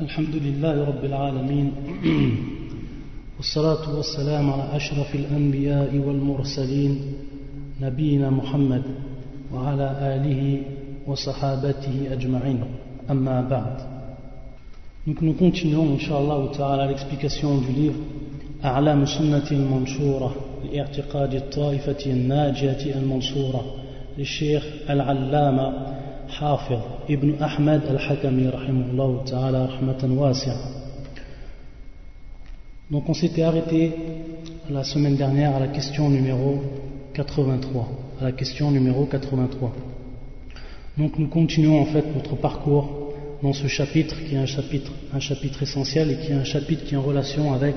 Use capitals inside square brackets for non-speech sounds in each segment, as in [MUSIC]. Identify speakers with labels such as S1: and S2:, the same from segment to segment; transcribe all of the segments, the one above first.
S1: الحمد لله رب العالمين. [CLEARS THROAT] والصلاة والسلام على أشرف الأنبياء والمرسلين نبينا محمد وعلى آله وصحابته أجمعين. أما بعد. Donc nous continuons, Inch'Allah ta'ala, l'explication du livre أعلام سنة المنشورة لاعتقاد الطائفة الناجية المنصورة للشيخ العلامة حافظ ابن أحمد الحكمي رحمه الله تعالى رحمة واسعة Donc on s'était arrêté la semaine dernière à la question numéro 83. À la question numéro 83. Donc nous continuons en fait notre parcours dans ce chapitre qui est un chapitre, un chapitre essentiel et qui est un chapitre qui est en relation avec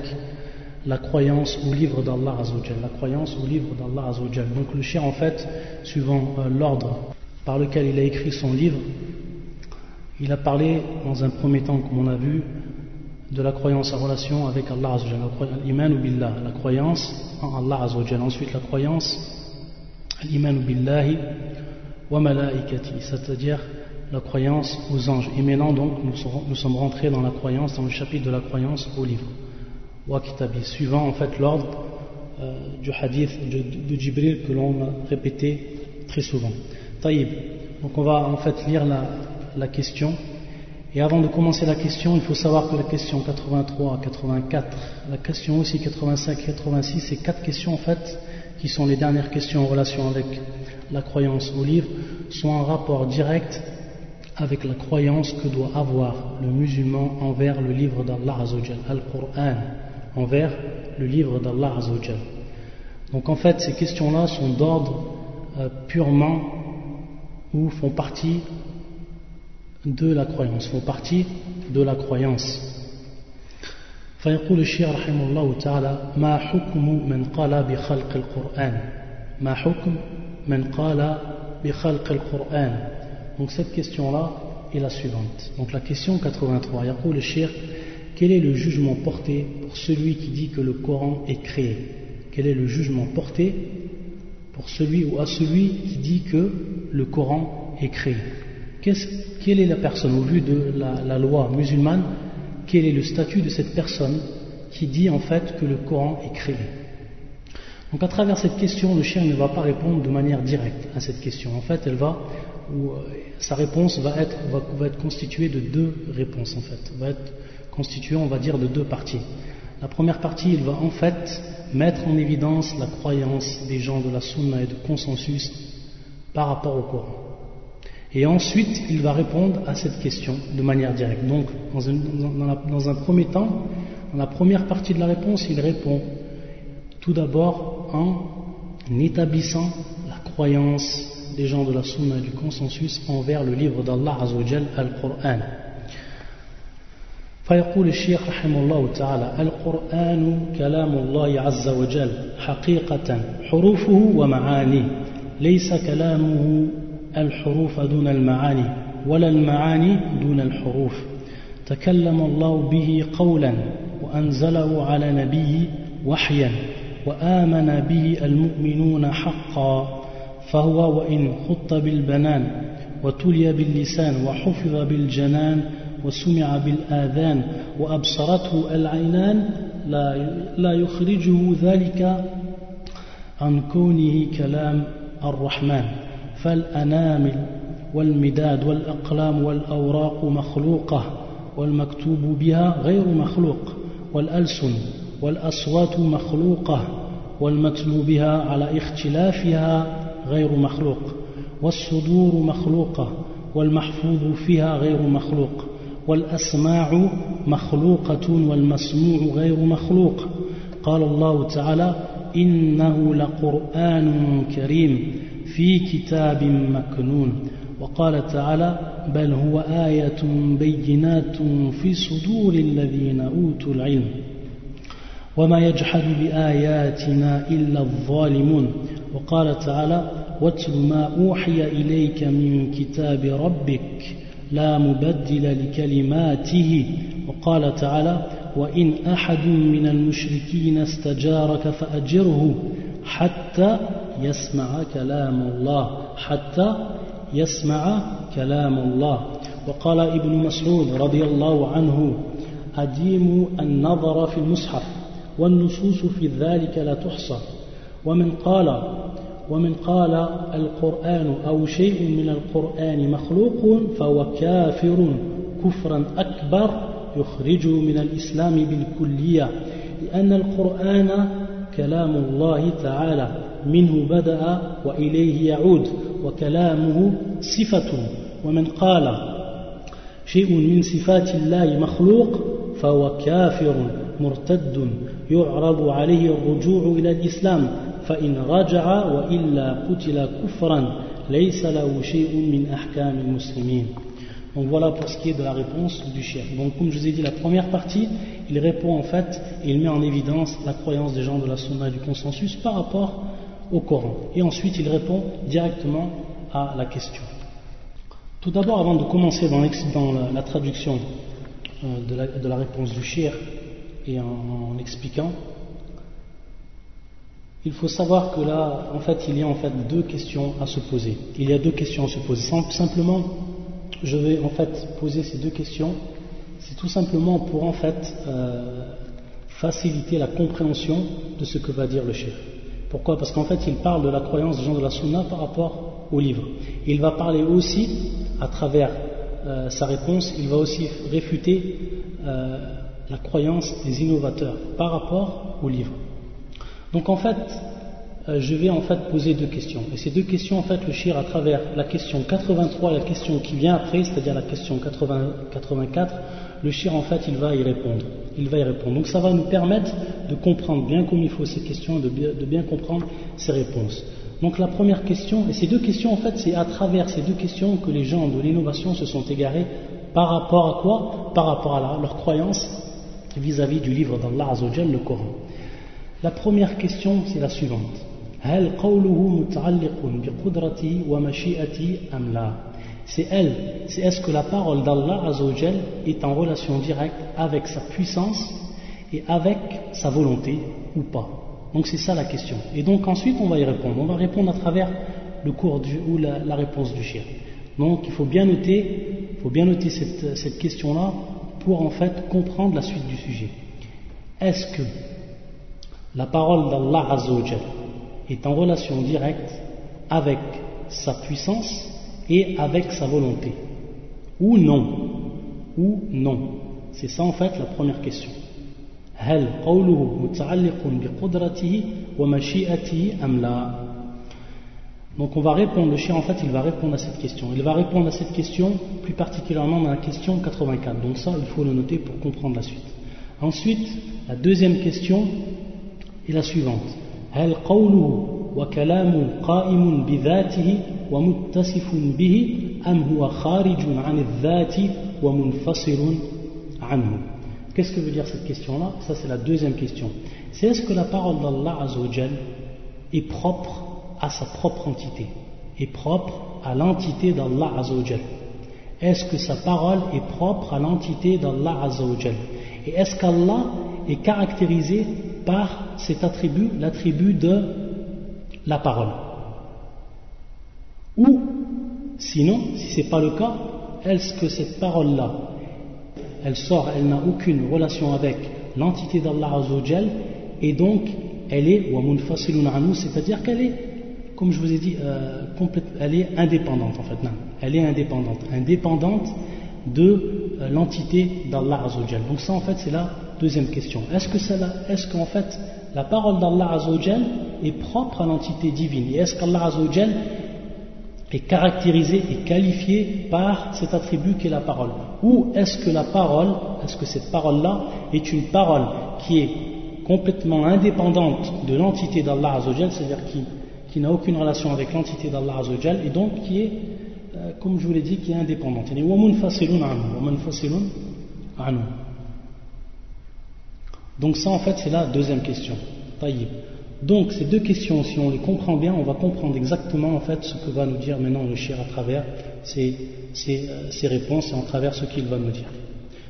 S1: la croyance au livre d'Allah Azzawajal. La croyance au livre d'Allah Azzawajal. Donc le chien en fait, suivant euh, l'ordre par lequel il a écrit son livre, il a parlé dans un premier temps, comme on a vu, de la croyance en relation avec Allah Azzawajal. L'iman ou billah, la croyance en Allah Azzawajal. Ensuite la croyance, l'iman ou billahi wa malaikati, c'est-à-dire la croyance aux anges. Et maintenant, donc, nous, sommes rentrés dans la croyance, dans le chapitre de la croyance au livre. Wa kitabi, suivant en fait l'ordre euh, du hadith de, de Jibril que l'on a répété très souvent. Taïb. Donc, on va en fait lire la, question. Et avant de commencer la question, il faut savoir que la question 83, 84, la question aussi 85, 86, ces quatre questions en fait, qui sont les dernières questions en relation avec la croyance au livre, sont en rapport direct avec la croyance que doit avoir le musulman envers le livre d'Allah Azzawajal, Al-Qur'an, envers le livre d'Allah Azzawajal. Donc en fait, ces questions-là sont d'ordre euh, purement ou font partie de la croyance, font partie de la croyance. فيقول الشيخ رحمه الله تعالى ما حكم من قال بخلق القرآن ما حكم من قال بخلق القرآن donc cette question-là est la suivante. Donc la question 83, le Shir, quel est le jugement porté pour celui qui dit que le Coran est créé Quel est le jugement porté pour celui ou à celui qui dit que le Coran est créé Quelle est la personne au vu de la, loi musulmane Quel est le statut de cette personne qui dit en fait que le Coran est créé? Donc à travers cette question, le chien ne va pas répondre de manière directe à cette question. En fait, elle va où euh, sa réponse va être, va, être constituée de deux réponses en fait, va être constituée on va dire de deux parties. La première partie, il va en fait mettre en évidence la croyance des gens de la sunna et de consensus par rapport au Coran. Et ensuite, il va répondre à cette question de manière directe. Donc, dans un, dans un premier temps, dans la première partie de la réponse, il répond tout d'abord en établissant la croyance des gens de la sunna et du consensus envers le livre d'Allah Azzawajal, Al-Qur'an. فيقول الشيخ رحمه الله تعالى القرآن كلام الله عز وجل حقيقة حروفه ومعانيه. ليس كلامه الحروف دون المعاني ولا المعاني دون الحروف. تكلم الله به قولا وأنزله على نبي وحيا وآمن به المؤمنون حقا. فهو وإن خط بالبنان وتلي باللسان وحفظ بالجنان وسمع بالآذان وأبصرته العينان لا يخرجه ذلك عن كونه كلام الرحمن. فالأنامل والمداد والأقلام والأوراق مخلوقة والمكتوب بها غير مخلوق والألسن والأصوات مخلوقة والمتلو بها على اختلافها غير مخلوق والصدور مخلوقة والمحفوظ فيها غير مخلوق. والأسماع مخلوقة والمسموع غير مخلوق. قال الله تعالى إنه لقرآن كريم في كتاب مكنون. وقال تعالى بل هو آية بينات في صدور الذين أوتوا العلم. وما يجحد بآياتنا إلا الظالمون. وقال تعالى واتل ما أوحي إليك من كتاب ربك لا مبدل لكلماته. وقال تعالى وإن أحد من المشركين استجارك فأجره حتى يسمع كلام الله. حتى يسمع كلام الله. وقال ابن مسعود رضي الله عنه أديم النظر في المصحف والنصوص في ذلك لا تحصى. ومن قال ومن قال القرآن أو شيء من القرآن مخلوق فهو كافر كفرا أكبر يخرج من الإسلام بالكلية لأن القرآن كلام الله تعالى منه بدأ وإليه يعود وكلامه صفة. ومن قال شيء من صفات الله مخلوق فهو كافر مرتد يعرض عليه الرجوع إلى الإسلام فإن رجع وإلا قتل كفرا ليس له شيء من أحكام المسلمين Donc voilà pour ce qui est de la réponse du chef. Donc comme je vous ai dit, la première partie, il répond en fait, il met en évidence la croyance des gens de la Sunna et du consensus par rapport au Coran. Et ensuite, il répond directement à la question. Tout d'abord, avant de commencer dans, la, traduction euh, de, la, réponse du shir et en, expliquant, il faut savoir que là, en fait, il y a en fait deux questions à se poser. Il y a deux questions à se poser. Simplement, je vais en fait poser ces deux questions. C'est tout simplement pour en fait euh, faciliter la compréhension de ce que va dire le chef. Pourquoi? Parce qu'en fait, il parle de la croyance des gens de la Sunna par rapport au livre. il va parler aussi, à travers euh, sa réponse, il va aussi réfuter euh, la croyance des innovateurs par rapport au livre. Donc en fait, euh, je vais en fait poser deux questions. Et ces deux questions, en fait, le shir à travers la question 83 et la question qui vient après, c'est-à-dire la question 84, le shir en fait, il va y répondre. Il va y répondre. Donc ça va nous permettre de comprendre bien comme il faut ces questions et de bien, de bien comprendre ces réponses. Donc la première question, et ces deux questions, en fait, c'est à travers ces deux questions que les gens de l'innovation se sont égarés par rapport à quoi? Par rapport à leur croyance vis-à-vis du livre d'Allah Azzawajal, le Coran. La première question, c'est la suivante. C'est elle, c'est est-ce que la parole d'Allah est en relation directe avec sa puissance et avec sa volonté ou pas? Donc c'est ça la question. Et donc ensuite on va y répondre. On va répondre à travers le cours ou la, réponse du chien. Donc il faut bien noter, faut bien noter cette, cette question-là pour en fait comprendre la suite du sujet. Est-ce que la parole d'Allah Azzawajal est en relation directe avec sa puissance et avec sa volonté Ou non Ou non C'est ça en fait la première question. Donc on va répondre, le chien en fait il va répondre à cette question. Il va répondre à cette question plus particulièrement dans la question 84. Donc ça il faut le noter pour comprendre la suite. Ensuite, la deuxième question est la suivante. هل قوله وكلام قائم بذاته ومتصف به أم هو خارج عن الذات ومنفصل عنه Qu'est-ce que veut dire cette question-là Ça c'est la deuxième question. C'est est-ce que la parole d'Allah Azzawajal est propre à sa propre entité, est propre à l'entité d'Allah Azzawajal Est-ce que sa parole est propre à l'entité d'Allah Azzawajal Et est-ce qu'Allah est caractérisé par cet attribut, l'attribut de la parole. Ou, sinon, si ce n'est pas le cas, est-ce que cette parole-là, elle sort, elle n'a aucune relation avec l'entité d'Allah Azzawajal, et donc elle est, c'est-à-dire qu'elle est, comme je vous ai dit, euh, elle est indépendante en fait. Non, elle est indépendante, indépendante de euh, l'entité d'Allah Azzawajal. Donc ça en fait c'est la deuxième question. Est-ce que qu'en fait la parole d'Allah Azzawajal est propre à l'entité divine? Et est-ce qu'Allah Azzawajal est caractérisé et qualifié par cet attribut qui est la parole? Ou est-ce que la parole, est-ce que cette parole-là est une parole qui est complètement indépendante de l'entité d'Allah Azzawajal, c'est-à-dire qui, n'a aucune relation avec l'entité d'Allah Azzawajal et donc qui est, euh, comme je vous l'ai dit, qui est indépendante? Donc ça en fait c'est la deuxième question. Donc ces deux questions, si on les comprend bien, on va comprendre exactement en fait ce que va nous dire maintenant le shir à travers ces, euh, réponses et en travers ce qu'il va nous dire.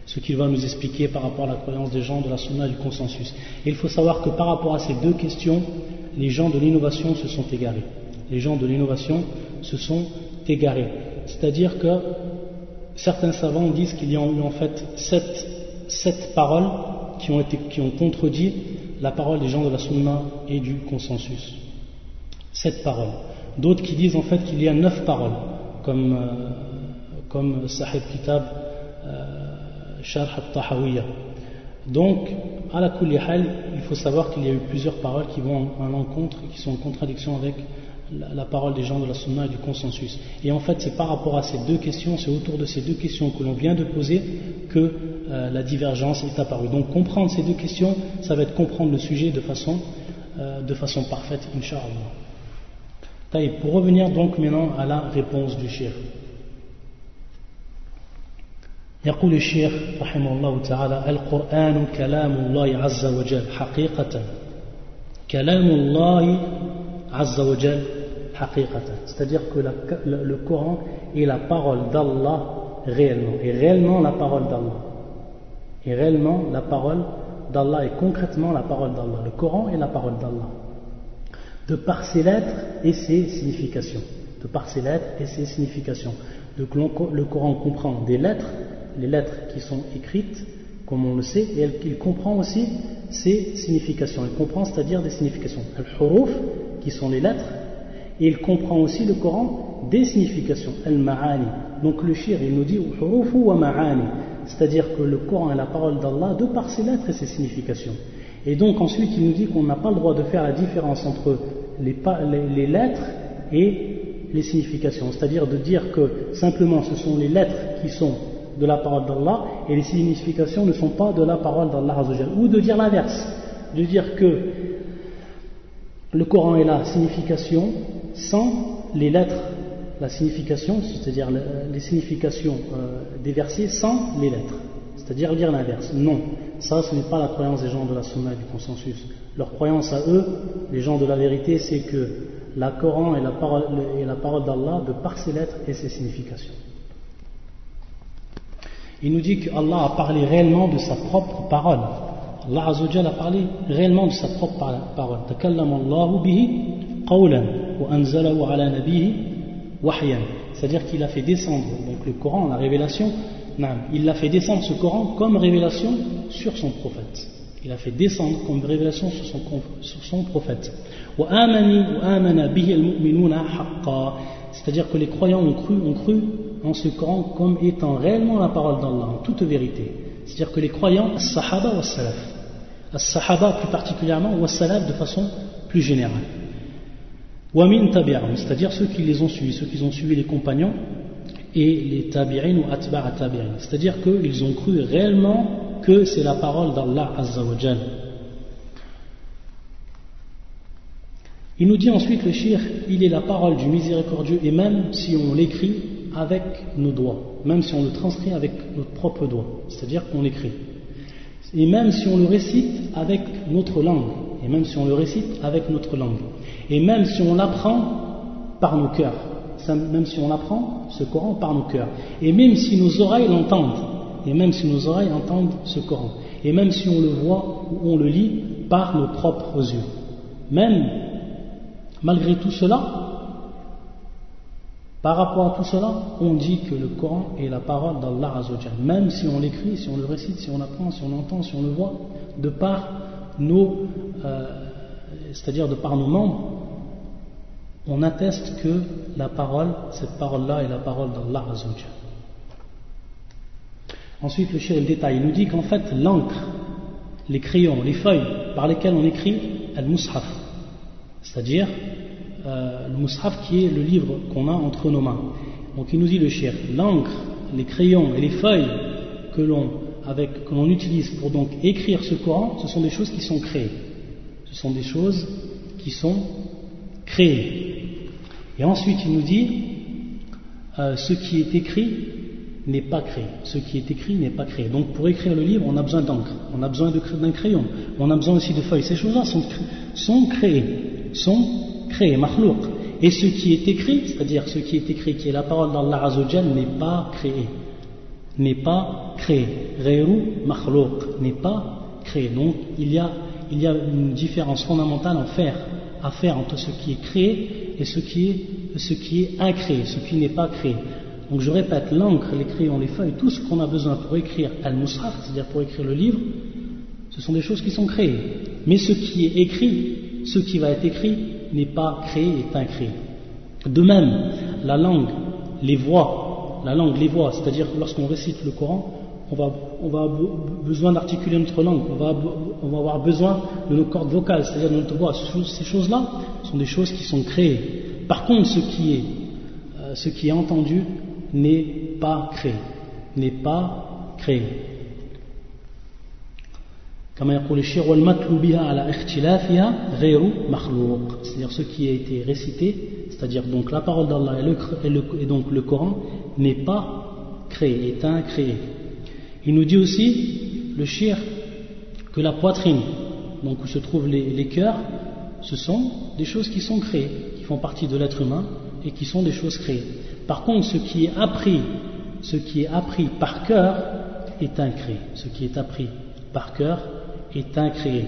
S1: Ce qu'il va nous expliquer par rapport à la croyance des gens de la sunna du consensus. Et il faut savoir que par rapport à ces deux questions, les gens de l'innovation se sont égarés. Les gens de l'innovation se sont égarés. C'est-à-dire que certains savants disent qu'il y a eu en fait sept, sept paroles qui ont, été, qui ont contredit la parole des gens de la sunna et du consensus. Sept paroles. D'autres qui disent en fait qu'il y a neuf paroles, comme, euh, comme Sahib Kitab euh, Sharh al-Tahawiyya. Donc, à la hal, il faut savoir qu'il y a eu plusieurs paroles qui vont à l'encontre, qui sont en contradiction avec la, parole des gens de la sunna et du consensus. Et en fait, c'est par rapport à ces deux questions, c'est autour de ces deux questions que l'on vient de poser que euh, la divergence est apparue. Donc, comprendre ces deux questions, ça va être comprendre le sujet de façon, euh, de façon parfaite, Inch'Allah. Pour revenir donc maintenant à la réponse du chef. يقول الشيخ رحمه الله تعالى القرآن كلام الله عز وجل حقيقة كلام الله عز وجل حقيقة c'est-à-dire que le, Coran est la parole d'Allah réellement. Et réellement la parole d'Allah. Et réellement la parole d'Allah et concrètement la parole d'Allah. Le Coran est la parole d'Allah. De par ses lettres et ses significations. De par ses lettres et ses significations. Le Coran comprend des lettres les lettres qui sont écrites, comme on le sait, et il comprend aussi ces significations. Il comprend, c'est-à-dire des significations. Al-huruf, qui sont les lettres, et il comprend aussi le Coran des significations. Al-ma'ani. Donc le shir, il nous dit. C'est-à-dire que le Coran est la parole d'Allah de par ses lettres et ses significations. Et donc ensuite, il nous dit qu'on n'a pas le droit de faire la différence entre les, les lettres et les significations. C'est-à-dire de dire que simplement ce sont les lettres qui sont de la parole d'Allah et les significations ne sont pas de la parole d'Allah ou de dire l'inverse, de dire que le Coran est la signification sans les lettres, la signification, c'est-à-dire les significations euh, des versets sans les lettres, c'est-à-dire dire l'inverse. Non, ça ce n'est pas la croyance des gens de la Sunna et du consensus. Leur croyance à eux, les gens de la vérité, c'est que la Coran est la parole d'Allah de par ses lettres et ses significations il nous dit qu'Allah a parlé réellement de sa propre parole. Allah Azzawajal a parlé réellement de sa propre parole. C'est-à-dire qu'il a fait descendre donc le Coran, la révélation, il a fait descendre ce Coran comme révélation sur son prophète. Il a fait descendre comme révélation sur son, sur son prophète. C'est-à-dire que les croyants ont cru, ont cru en ce Coran comme étant réellement la parole d'Allah, en toute vérité. C'est-à-dire que les croyants, as-sahaba ou salaf as-sahaba plus particulièrement ou as-salaf de façon plus générale. Wamin tabi'ahum, c'est-à-dire ceux qui les ont suivis, ceux qui ont suivi les compagnons et les tabi'in ou atba'a tabi'in. C'est-à-dire qu'ils ont cru réellement que c'est la parole d'Allah Azza wa Il nous dit ensuite le shir, il est la parole du miséricordieux et même si on l'écrit, avec nos doigts, même si on le transcrit avec notre propre doigt, c'est-à-dire qu'on l'écrit. Et même si on le récite avec notre langue, et même si on le récite avec notre langue, et même si on l'apprend par nos cœurs, même si on apprend ce Coran par nos cœurs, et même si nos oreilles l'entendent, et même si nos oreilles entendent ce Coran, et même si on le voit ou on le lit par nos propres yeux. Même malgré tout cela, par rapport à tout cela, on dit que le Coran est la parole d'Allah Azzawajal. Même si on l'écrit, si on le récite, si on apprend, si on entend, si on le voit, de par nos, euh, c'est-à-dire de par nos membres, on atteste que la parole, cette parole-là est la parole d'Allah Azzawajal. Ensuite, le détail, il nous dit qu'en fait, l'encre, les crayons, les feuilles par lesquelles on écrit, al-mushaf, c'est-à-dire euh, le mushaf qui est le livre qu'on a entre nos mains. Donc il nous dit le chef, l'encre, les crayons et les feuilles que l'on utilise pour écrire ce Coran, ce sont des choses qui sont créées. Ce sont des choses qui sont créées. Et ensuite il nous dit euh, ce qui est écrit n'est pas créé. Ce qui est écrit n'est pas créé. Donc pour écrire le livre, on a besoin d'encre, on a besoin d'un crayon, on a besoin aussi de feuilles. Ces choses-là sont, créées, créé, Et ce qui est écrit, c'est-à-dire ce qui est écrit, qui est la parole d'Allah Azzawajal, n'est pas créé. N'est pas créé. Ghayru makhlouq, n'est pas créé. Donc il y, a, une différence fondamentale à faire, entre ce qui est créé et ce qui est, incréé, ce qui n'est pas créé. Donc je répète, l'encre, les crayons, les feuilles, tout ce qu'on a besoin pour écrire al-mushaf, c'est-à-dire pour écrire le livre, ce sont des choses qui sont créées. Mais ce qui est écrit, ce qui va être écrit, n'est pas créé, est incréé. De même, la langue, les voix, la langue, les voix, c'est-à-dire lorsqu'on récite le Coran, on va, va besoin d'articuler notre langue, on va, on va avoir besoin de nos cordes vocales, c'est-à-dire de notre voix. Ces choses-là sont des choses qui sont créées. Par contre, ce qui est, euh, ce qui est entendu n'est pas créé, n'est pas créé. C'est-à-dire ce qui a été récité c'est-à-dire donc la parole d'Allah et, et, donc le Coran n'est pas créé, est incréé. Il nous dit aussi le shir que la poitrine donc où se trouvent les, les cœurs ce sont des choses qui sont créées qui font partie de l'être humain et qui sont des choses créées. Par contre ce qui est appris ce qui est appris par cœur est incréé. Ce qui est appris par cœur est incréé.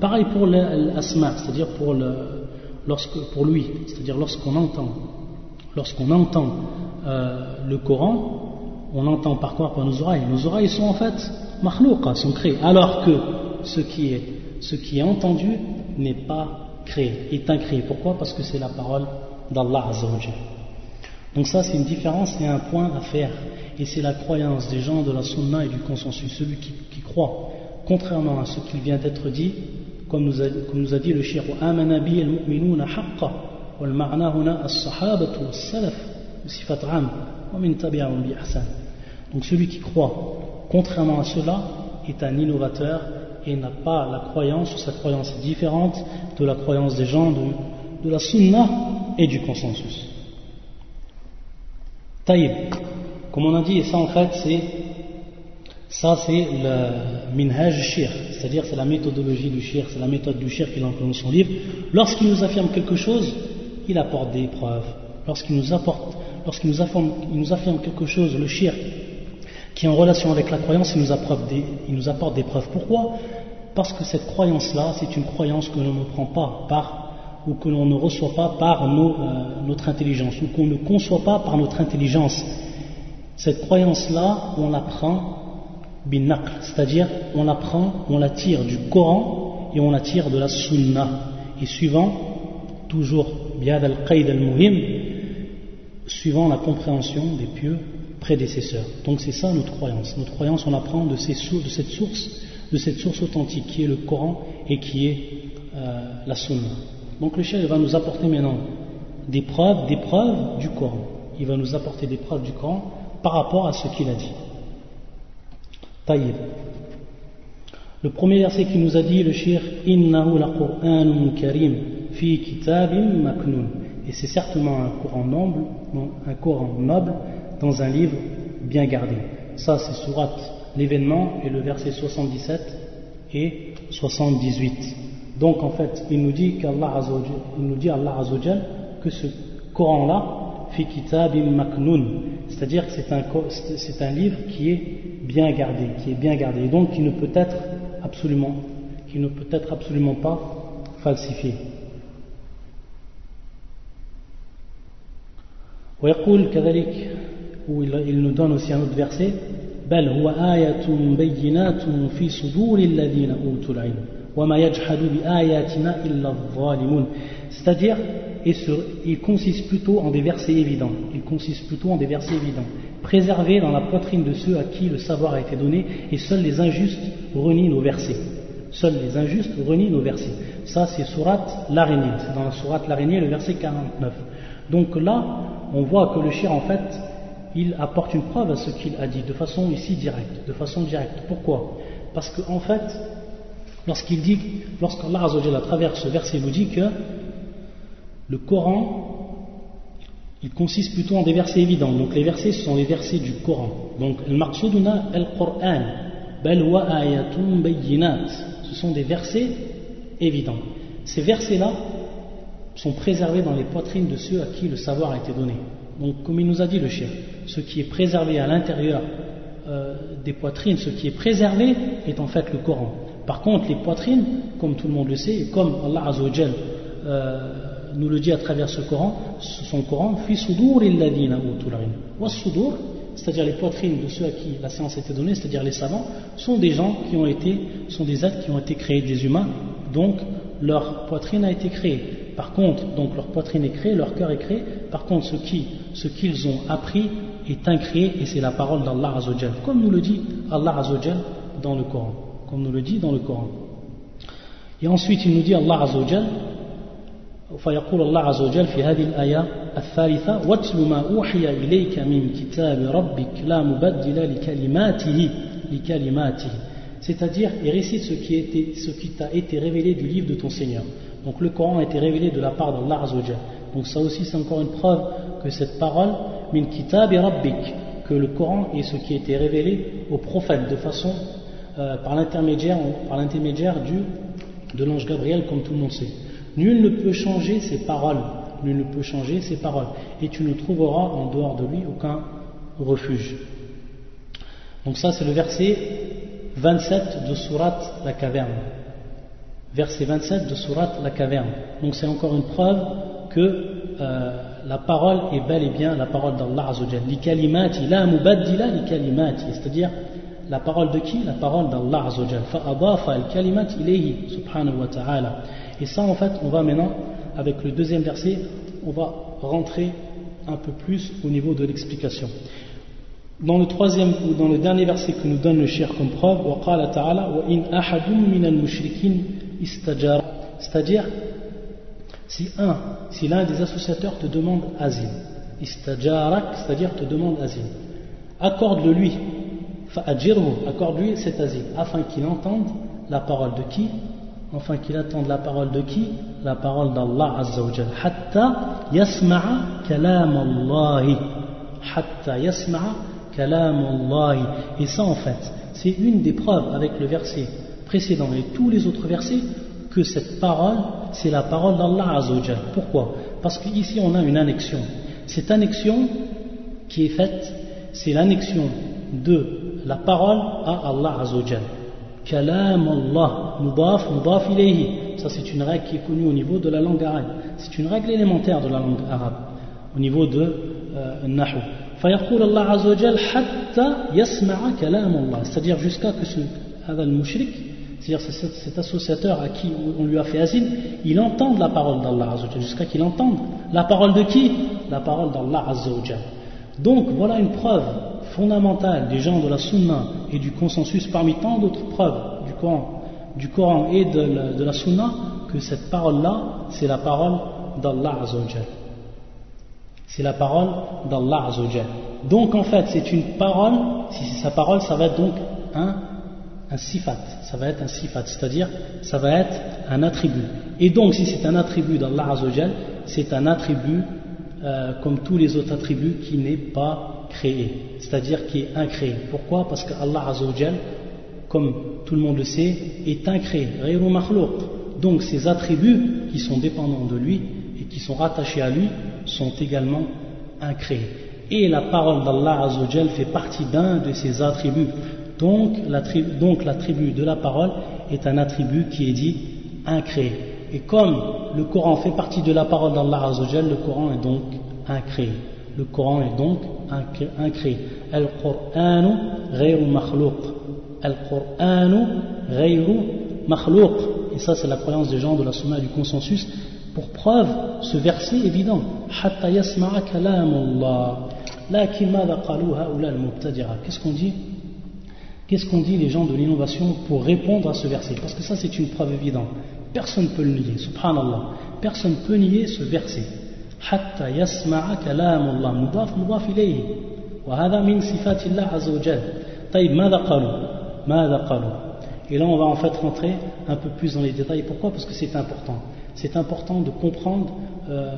S1: Pareil pour l'asma, c'est-à-dire pour, lui, c'est-à-dire lorsqu'on entend, lorsqu'on entend euh, le Coran, on l'entend par quoi? Par nos oreilles. Nos oreilles sont en fait makhlouqa, sont créées, alors que ce qui est, ce qui est entendu n'est pas créé, est incréé. Pourquoi? Parce que c'est la parole d'Allah Azzawajal. Donc ça, c'est une différence et un point à faire. Et c'est la croyance des gens de la sunna et du consensus. Celui qui, croit, contrairement à ce qui vient d'être dit, comme nous, a, comme nous a dit le shir, donc celui qui croit contrairement à cela est un innovateur et n'a pas la croyance, ou sa croyance est différente de la croyance des gens de, de la sunna et du consensus. Taïb. Comme on a dit, et ça en fait c'est ça c'est le minhaj shir, c'est-à-dire c'est la méthodologie du shir, c'est la méthode du shir qu'il emploie dans son livre. Lorsqu'il nous affirme quelque chose, il apporte des preuves. Lorsqu'il nous affirme, il nous affirme quelque chose, le shir, qui est en relation avec la croyance, il nous apporte des, il nous apporte des preuves. Pourquoi? Parce que cette croyance-là, c'est une croyance que l'on ne prend pas par ou que l'on ne reçoit pas par euh, notre intelligence, ou qu'on ne conçoit pas par notre intelligence. Cette croyance-là, on l'apprend binakl, c'est-à-dire on l'apprend, on la tire du Coran et on la tire de la Sunna. Et suivant, toujours biad al-qaid al-muhim, suivant la compréhension des pieux prédécesseurs. Donc c'est ça notre croyance. Notre croyance, on apprend de, ces, de cette source, de cette source authentique qui est le Coran et qui est euh, la Sunna. Donc le chef va nous apporter maintenant des preuves, des preuves du Coran. Il va nous apporter des preuves du Coran par rapport à ce qu'il a dit. Taïb. Le premier verset qui nous a dit, le shir, Innahu la karim fi kitabim maknun. Et c'est certainement un Coran noble, un Coran noble dans un livre bien gardé. Ça, c'est surat l'événement et le verset 77 et 78. Donc en fait, il nous dit qu'Allah il nous dit Allah Azzawajal que ce Coran-là, fi kitabim maknun, c'est-à-dire que c'est un, c'est un livre qui est bien gardé, qui est bien gardé, et donc qui ne peut être absolument, qui ne peut être absolument pas falsifié. ويقول كذلك il nous donne aussi un autre verset بل هو آية بينات في صدور الذين أوتوا العلم c'est-à-dire, il consiste plutôt en des versets évidents. Il consiste plutôt en des versets évidents, préservés dans la poitrine de ceux à qui le savoir a été donné, et seuls les injustes renient nos versets. Seuls les injustes renient nos versets. Ça, c'est surat l'araignée. C'est dans la surat l'araignée, le verset 49. Donc là, on voit que le shir, en fait, il apporte une preuve à ce qu'il a dit, de façon ici directe. De façon directe. Pourquoi? Parce qu'en en fait, lorsqu'il dit, lorsqu'Allah à travers ce verset nous dit que le Coran, il consiste plutôt en des versets évidents. Donc les versets, ce sont les versets du Coran. Donc, al-maqsouduna al-Qur'an, bal wa ayatun bayyinat. Ce sont des versets évidents. Ces versets-là sont préservés dans les poitrines de ceux à qui le savoir a été donné. Donc, comme il nous a dit le chien, ce qui est préservé à l'intérieur euh, des poitrines, ce qui est préservé est en fait le Coran. Par contre, les poitrines, comme tout le monde le sait, et comme Allah Azzawajal euh, nous le dit à travers ce Coran, son Coran, c'est-à-dire les poitrines de ceux à qui la science a été donnée, c'est-à-dire les savants, sont des gens qui ont été, sont des êtres qui ont été créés des humains, donc leur poitrine a été créée. Par contre, donc leur poitrine est créée, leur cœur est créé. Par contre, ce qui, ce qu'ils ont appris est incréé et c'est la parole d'Allah Azzawajal, comme nous le dit Allah Azzawajal dans le Coran, comme nous le dit dans le Coran. Et ensuite, il nous dit Allah Azzawajal, فيقول الله عز وجل في هذه الآية الثالثة واتل ما أوحي إليك من كتاب ربك لا مبدل لكلماته لكلماته c'est-à-dire et récite ce qui, était, ce qui t'a été révélé du livre de ton Seigneur donc le Coran a été révélé de la part d'Allah Azza donc ça aussi c'est encore une preuve que cette parole min kitab rabbik que le Coran est ce qui a été révélé au prophète de façon euh, par l'intermédiaire de l'ange Gabriel comme tout le monde sait Nul ne peut changer ses paroles. Nul ne peut changer ses paroles. Et tu ne trouveras en dehors de lui aucun refuge. Donc ça c'est le verset 27 de Surat la caverne. Verset 27 de Surat la caverne. Donc c'est encore une preuve que euh, la parole est bel et bien la parole d'Allah. C'est-à-dire la parole de qui? La parole d'Allah Azzawajal. Fa'adafa al-kalimat ilayhi subhanahu wa ta'ala. Et ça, en fait, on va maintenant, avec le deuxième verset, on va rentrer un peu plus au niveau de l'explication. Dans le troisième ou dans le dernier verset que nous donne le shir comme preuve, c'est-à-dire si un, si l'un des associateurs te demande asile, c'est-à-dire te demande asile, accorde-le lui, accorde-lui cet asile, afin qu'il entende la parole de qui? Enfin qu'il attende la parole de qui? La parole d'Allah Azza wa Hatta yasma'a kalam Allah. Hatta yasma'a kalam Allah. Et ça en fait, c'est une des preuves avec le verset précédent et tous les autres versets que cette parole, c'est la parole d'Allah Azza wa Pourquoi? Parce qu'ici on a une annexion. Cette annexion qui est faite, c'est l'annexion de la parole à Allah Azza wa Kalam Allah, mudaf, mudaf ilayhi. Ça, c'est une règle qui est connue au niveau de la langue arabe. C'est une règle élémentaire de la langue arabe, au niveau de euh, Nahu. فيقول الله عز وجل حتى يسمع كلام الله c'est-à-dire jusqu'à que ce هذا المشرك c'est-à-dire cet associateur à qui on lui a fait asile il entende la parole d'Allah Azza jusqu'à qu'il entende la parole de qui la parole d'Allah Azza donc voilà une preuve fondamentale des gens de la Sunna et du consensus parmi tant d'autres preuves du Coran, du Coran et de la, de Sunna que cette parole-là, c'est la parole d'Allah Azzawajal. C'est la parole d'Allah Azzawajal. Donc en fait, c'est une parole, si c'est sa parole, ça va être donc un, un sifat, ça va être un sifat, c'est-à-dire ça va être un attribut. Et donc si c'est un attribut d'Allah Azzawajal, c'est un attribut euh, comme tous les autres attributs qui n'est pas créé, c'est-à-dire qui est incréé. Pourquoi? Parce que Allah Azzawajal, comme tout le monde le sait, est incréé, Donc ses attributs qui sont dépendants de lui et qui sont rattachés à lui sont également incréés. Et la parole d'Allah Azzawajal fait partie d'un de ses attributs. Donc l'attribut de la parole est un attribut qui est dit incréé. Et comme le Coran fait partie de la parole d'Allah Azzawajal, le Coran est donc incréé. Le Coran est donc incréé. Al-Qur'anu ghayru. Al-Qur'anu ghayru. Et ça, c'est la croyance des gens de la Sunna du consensus. Pour preuve, ce verset évident. Hatta yasma'a. Qu'est-ce qu'on dit? Qu'est-ce qu'on dit les gens de l'innovation pour répondre à ce verset? Parce que ça c'est une preuve évidente. Personne ne peut le nier, subhanallah. Personne ne peut nier ce verset. حتى يسمع كلام الله مضاف مضاف إليه وهذا من صفات الله عز وجل طيب ماذا قالوا ماذا قالوا et là on va en fait rentrer un peu plus dans les détails pourquoi parce que c'est important c'est important de comprendre euh,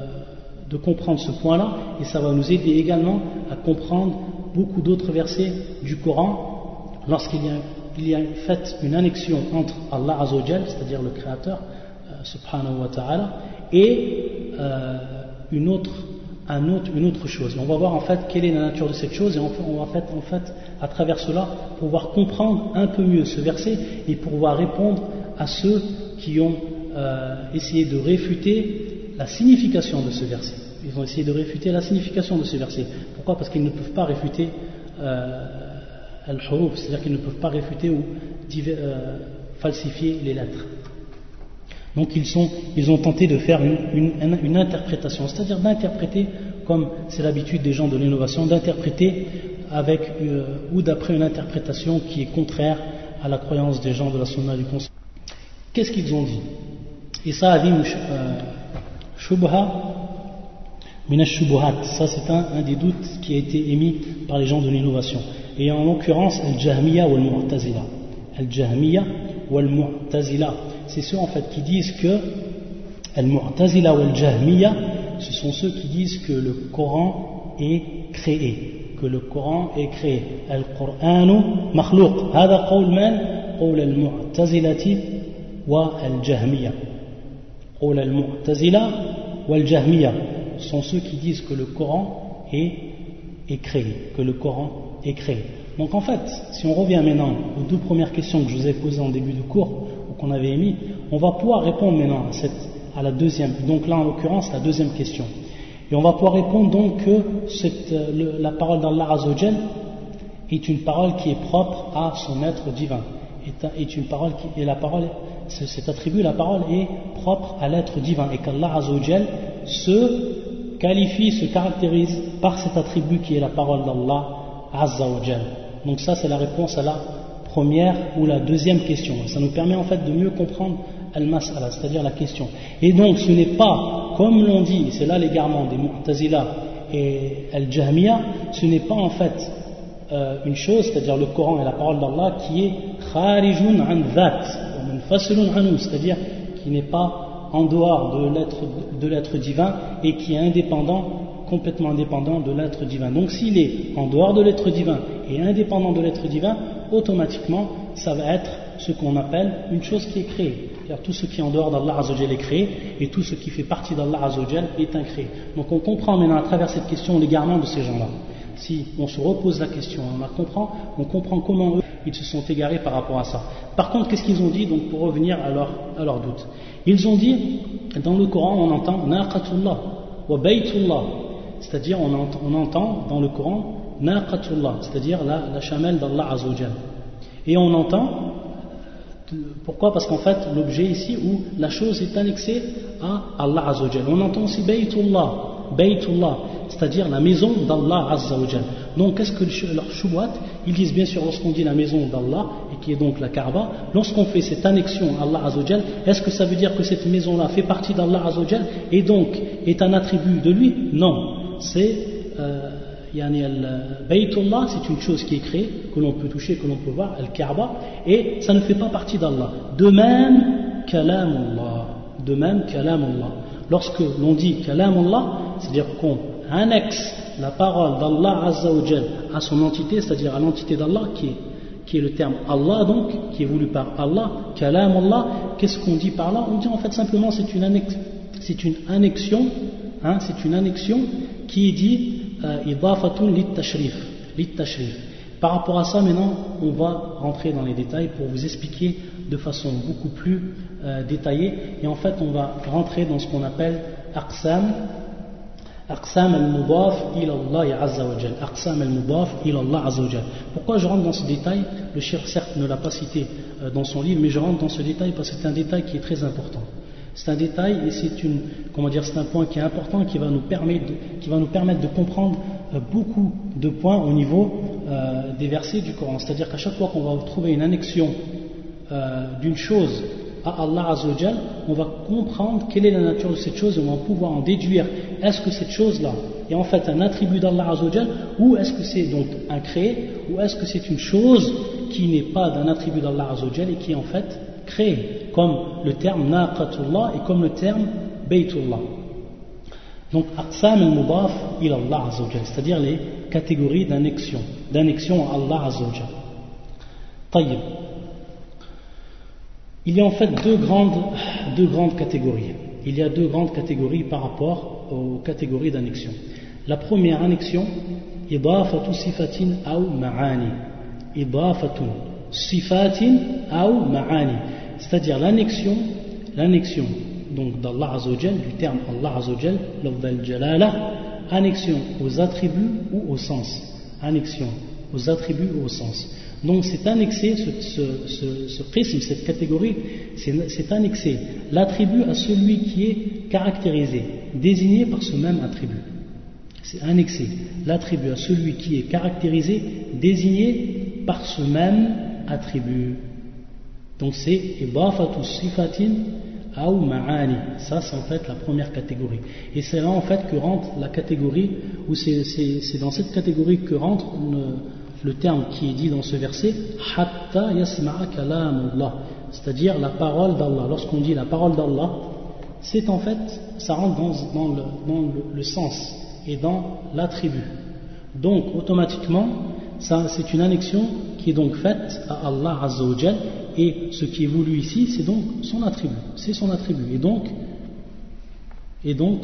S1: de comprendre ce point là et ça va nous aider également à comprendre beaucoup d'autres versets du Coran lorsqu'il y a il y a fait une annexion entre Allah Azzawajal, c'est-à-dire le Créateur, euh, subhanahu wa ta'ala, et euh, une autre, chose. on va voir en fait quelle est la nature de cette chose et on, va en fait, en fait, à travers cela, pouvoir comprendre un peu mieux ce verset et pouvoir répondre à ceux qui ont euh, essayé de réfuter la signification de ce verset. Ils vont essayer de réfuter la signification de ce verset. Pourquoi? Parce qu'ils ne peuvent pas réfuter euh, al-huruf, c'est-à-dire qu'ils ne peuvent pas réfuter ou euh, falsifier les lettres. Donc ils, ont tenté de faire une, interprétation, c'est-à-dire d'interpréter, comme c'est l'habitude des gens de l'innovation, d'interpréter avec euh, ou d'après une interprétation qui est contraire à la croyance des gens de la sunna du conseil. Qu'est-ce qu'ils ont dit? Et ça a dit euh, Shubha ça c'est un, un, des doutes qui a été émis par les gens de l'innovation. Et en l'occurrence, Al-Jahmiya ou Al-Mu'tazila. Al-Jahmiya ou Al-Mu'tazila c'est ceux en fait qui disent que Al-Mu'tazila ou Al-Jahmiya, ce sont ceux qui disent que le Coran est créé, que le Coran est créé. Al-Qur'anu makhlouq. هذا قول من؟ قول المعتزلة والجهمية. قول المعتزلة والجهمية sont ceux qui disent que le Coran est, est créé, que le Coran est créé. Donc en fait, si on revient maintenant aux deux premières questions que je vous ai posées en début de cours, qu'on avait émis, on va pouvoir répondre maintenant à, à la deuxième, donc là en l'occurrence la deuxième question. Et on va pouvoir répondre donc que euh, la parole d'Allah Azzawajal est une parole qui est propre à son être divin. Est, est une parole qui, et la parole, cet attribut, la parole est propre à l'être divin et qu'Allah Azzawajal se qualifie, se caractérise par cet attribut qui est la parole d'Allah Azzawajal. Donc ça c'est la réponse à la première ou la deuxième question. Ça nous permet en fait de mieux comprendre al-mas'ala, c'est-à-dire la question. Et donc ce n'est pas, comme l'on dit, c'est là l'égarement des Mu'tazila et al-Jahmiya, ce n'est pas en fait euh, une chose, c'est-à-dire le Coran et la parole d'Allah qui est kharijun an dhat, c'est-à-dire qui n'est pas en dehors de l'être divin et qui est indépendant complètement indépendant de l'être divin. Donc s'il est en dehors de l'être divin et indépendant de l'être divin, automatiquement, ça va être ce qu'on appelle une chose qui est créée. C'est-à-dire tout ce qui est en dehors d'Allah Azzawajal est créé et tout ce qui fait partie d'Allah Azzawajal est incréé. Donc on comprend maintenant à travers cette question l'égarement de ces gens-là. Si on se repose la question, on la comprend, on comprend comment eux, ils se sont égarés par rapport à ça. Par contre, qu'est-ce qu'ils ont dit donc pour revenir à leur, à doute? Ils ont dit, dans le Coran, on entend Naqatullah wa Baytullah, c'est-à-dire on entend dans le Coran naqatullah, c'est-à-dire la, chamelle d'Allah Azzawajal. Et on entend, pourquoi? Parce qu'en fait, l'objet ici où la chose est annexée à Allah Azzawajal. On entend aussi Baytullah, Baytullah, c'est-à-dire la maison d'Allah Azzawajal. Donc, qu'est-ce que leur choubouat Ils disent bien sûr, lorsqu'on dit la maison d'Allah, et qui est donc la Kaaba, lorsqu'on fait cette annexion à Allah Azzawajal, est-ce que ça veut dire que cette maison-là fait partie d'Allah Azzawajal et donc est un attribut de lui? Non, c'est. Euh, Baytullah, c'est une chose qui est créée, que l'on peut toucher, que l'on peut voir, Al-Kaaba, et ça ne fait pas partie d'Allah. De même, Kalamullah. De même. Lorsque l'on dit Kalamullah, c'est-à-dire qu'on annexe la parole d'Allah Azzawajal à son entité, c'est-à-dire à, l'entité d'Allah qui est, qui est le terme Allah donc, qui est voulu par Allah, Kalamullah, qu'est-ce qu'on dit par là? On dit en fait simplement c'est une, annex, c'est une annexion, hein, c'est une annexion qui est dit par rapport à ça, maintenant, on va rentrer dans les détails pour vous expliquer de façon beaucoup plus euh, détaillée. Et en fait, on va rentrer dans ce qu'on appelle Aqsam, Aqsam al-Mudaf Allah Azza wa Aqsam al-Mudaf Pourquoi je rentre dans ce détail? Le cher certes ne l'a pas cité euh, dans son livre, mais je rentre dans ce détail parce que c'est un détail qui est très important. C'est un détail et c'est une, comment dire, c'est un point qui est important qui va nous permettre de, qui va nous permettre de comprendre euh, beaucoup de points au niveau euh, des versets du Coran. C'est-à-dire qu'à chaque fois qu'on va trouver une annexion euh, d'une chose à Allah Azzawajal, on va comprendre quelle est la nature de cette chose et on va pouvoir en déduire est-ce que cette chose-là est en fait un attribut d'Allah Azzawajal ou est-ce que c'est donc un créé ou est-ce que c'est une chose qui n'est pas d'un attribut d'Allah Azzawajal et qui en fait comme le terme naqatullah et comme le terme baytullah. Donc, aqsam al-mudaf ila Allah c'est-à-dire les catégories d'annexion, d'annexion à Allah azawajal. Tayyib. Il y a en fait deux grandes, deux grandes catégories. Il y a deux grandes catégories par rapport aux catégories d'annexion. La première annexion, idafatu sifatin ou ma'ani. Idafatu sifatin ou ma'ani c'est-à-dire l'annexion, l'annexion donc d'Allah Azzawajal, du terme Allah Azzawajal, jalala, annexion aux attributs ou au sens. Annexion aux attributs ou au sens. Donc c'est annexé, ce, ce, ce, prisme, cette catégorie, c'est annexé l'attribut à celui qui est caractérisé, désigné par ce même attribut. C'est annexé l'attribut à celui qui est caractérisé, désigné par ce même attribut. Donc c'est ibafatu sifatin ou ma'ani. Ça c'est en fait la première catégorie. Et c'est là en fait que rentre la catégorie, ou c'est dans cette catégorie que rentre le terme qui est dit dans ce verset, hatta yasma'a kalamullah, c'est-à-dire la parole d'Allah. Lorsqu'on dit la parole d'Allah, c'est en fait, ça rentre dans, le, dans le, sens et dans l'attribut. Donc automatiquement, c'est une annexion qui est donc faite à Allah Azzawajal et ce qui est voulu ici, c'est donc son attribut. C'est son attribut. Et donc, et donc,